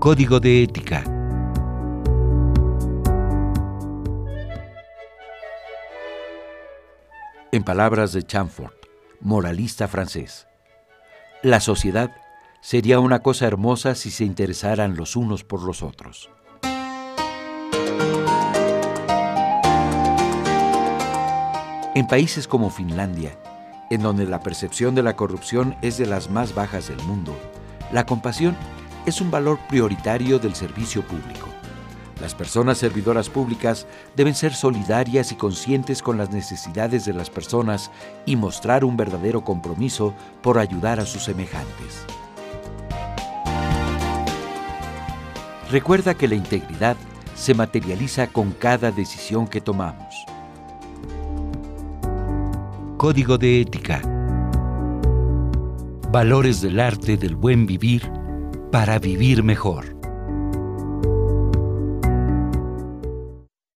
Código de ética. En palabras de Chamfort, moralista francés, la sociedad sería una cosa hermosa si se interesaran los unos por los otros. En países como Finlandia, en donde la percepción de la corrupción es de las más bajas del mundo, la compasión es un valor prioritario del servicio público. Las personas servidoras públicas deben ser solidarias y conscientes con las necesidades de las personas y mostrar un verdadero compromiso por ayudar a sus semejantes. Recuerda que la integridad se materializa con cada decisión que tomamos. Código de ética. Valores del arte del buen vivir para vivir mejor.